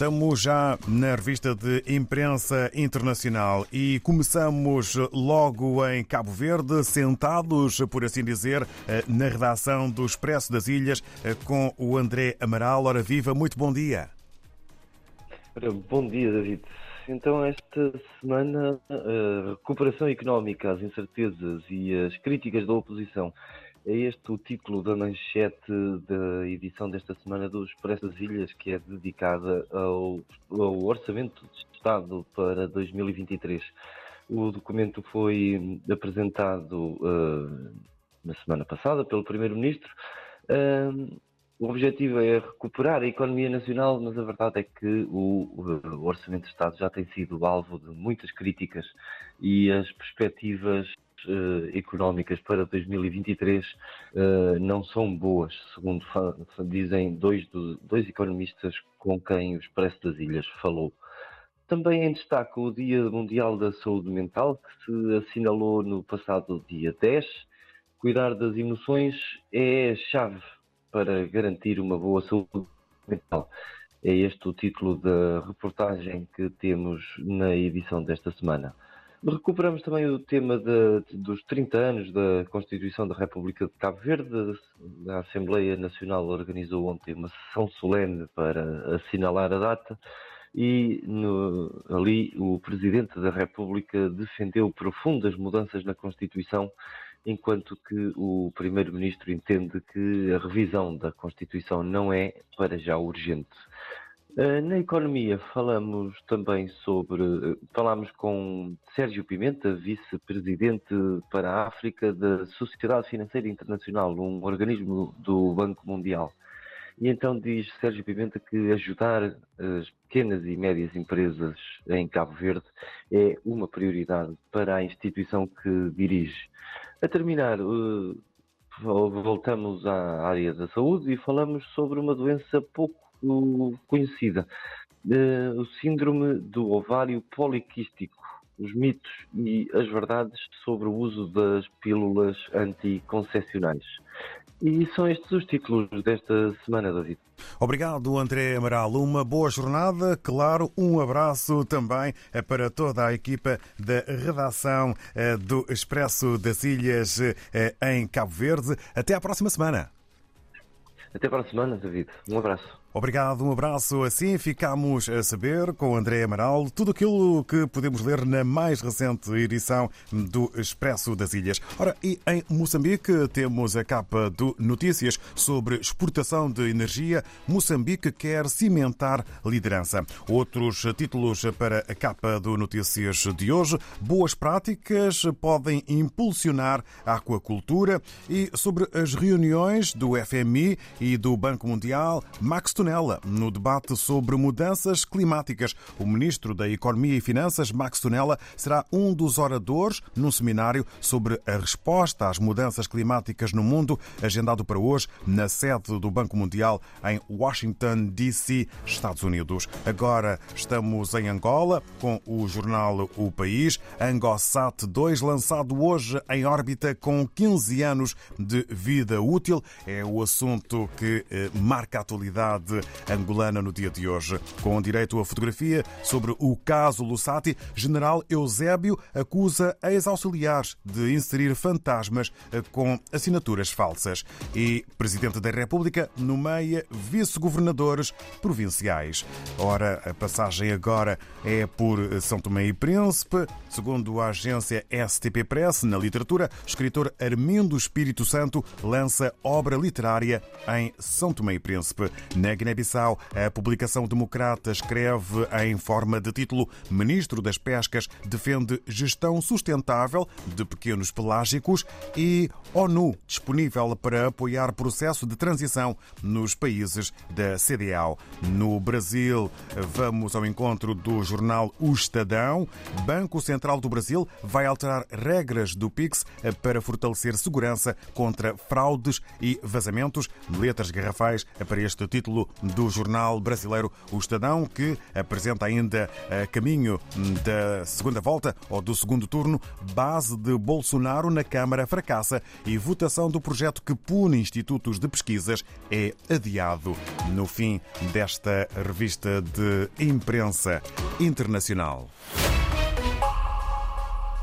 Estamos já na revista de imprensa internacional e começamos logo em Cabo Verde, sentados, por assim dizer, na redação do Expresso das Ilhas, com o André Amaral. Ora viva, muito bom dia. Bom dia, David. Então, esta semana, a recuperação económica, as incertezas e as críticas da oposição é este o título da manchete da edição desta semana do Expresso das Ilhas, que é dedicada ao, ao Orçamento de Estado para 2023. O documento foi apresentado uh, na semana passada pelo Primeiro-Ministro. Uh, o objetivo é recuperar a economia nacional, mas a verdade é que o, o Orçamento de Estado já tem sido alvo de muitas críticas e as perspectivas uh, económicas para 2023 uh, eh, não são boas, segundo dizem dois, dois economistas com quem o Expresso das Ilhas falou. Também em destaque o Dia Mundial da Saúde Mental, que se assinalou no passado dia 10. Cuidar das emoções é a chave para garantir uma boa saúde mental. É este o título da reportagem que temos na edição desta semana. Recuperamos também o tema de, dos 30 anos da Constituição da República de Cabo Verde. A Assembleia Nacional organizou ontem uma sessão solene para assinalar a data e no, ali o Presidente da República defendeu profundas mudanças na Constituição, enquanto que o Primeiro-Ministro entende que a revisão da Constituição não é, para já, urgente. Eh, na economia falamos também sobre, eh, falámos com Sérgio Pimenta, vice-presidente para a África da Sociedade Financeira Internacional, um organismo do Banco Mundial. E então diz Sérgio Pimenta que ajudar as pequenas e médias empresas em Cabo Verde é uma prioridade para a instituição que dirige. A terminar, eh, voltamos à área da saúde e falamos sobre uma doença pouco conhecida, uh, o síndrome do ovário poliquístico, os mitos e as verdades sobre o uso das pílulas anticoncepcionais. E são estes os títulos desta semana, David. Obrigado, André Amaral. Uma boa jornada. Claro, um abraço também eh, para toda a equipa da redação eh, do Expresso das Ilhas em Cabo Verde. Até à próxima semana. Até para a semana, David. Um abraço. Obrigado, um abraço. Assim ficamos a saber com André Amaral tudo aquilo que podemos ler na mais recente edição do Expresso das Ilhas. Ora, e em Moçambique temos a capa do Notícias sobre exportação de energia. Moçambique quer cimentar liderança. Outros títulos para a capa do Notícias de hoje. Boas práticas podem impulsionar a aquacultura e sobre as reuniões do FMI e do Banco Mundial, Max Tonella no debate sobre mudanças climáticas. O ministro da Economia e Finanças, Max Tonella, será um dos oradores num seminário sobre a resposta às mudanças climáticas no mundo, agendado para hoje na sede do Banco Mundial em Washington, D.C., Estados Unidos. Agora estamos em Angola com o jornal O País. Angosat 2, lançado hoje em órbita com 15 anos de vida útil, é o assunto que eh, marca a atualidade angolana no dia de hoje. Com direito à fotografia sobre o caso Lussati, General Eusébio acusa ex-auxiliares de inserir fantasmas com assinaturas falsas. E Presidente da República nomeia vice-governadores provinciais. Ora, a passagem agora é por São Tomé e Príncipe. Segundo a agência STP Press, na literatura, escritor Armindo Espírito Santo lança obra literária em São Tomé e Príncipe. Na Guiné-Bissau, a publicação democrata escreve em forma de título Ministro das Pescas defende gestão sustentável de pequenos pelágicos e ONU disponível para apoiar processo de transição nos países da CDAO. No Brasil, vamos ao encontro do jornal O Estadão. Banco Central do Brasil vai alterar regras do PIX para fortalecer segurança contra fraudes e vazamentos. Letras garrafais para este título do jornal brasileiro O Estadão, que apresenta ainda a caminho da segunda volta ou do segundo turno, base de Bolsonaro na Câmara fracassa e votação do projeto que pune institutos de pesquisas é adiado no fim desta revista de imprensa internacional.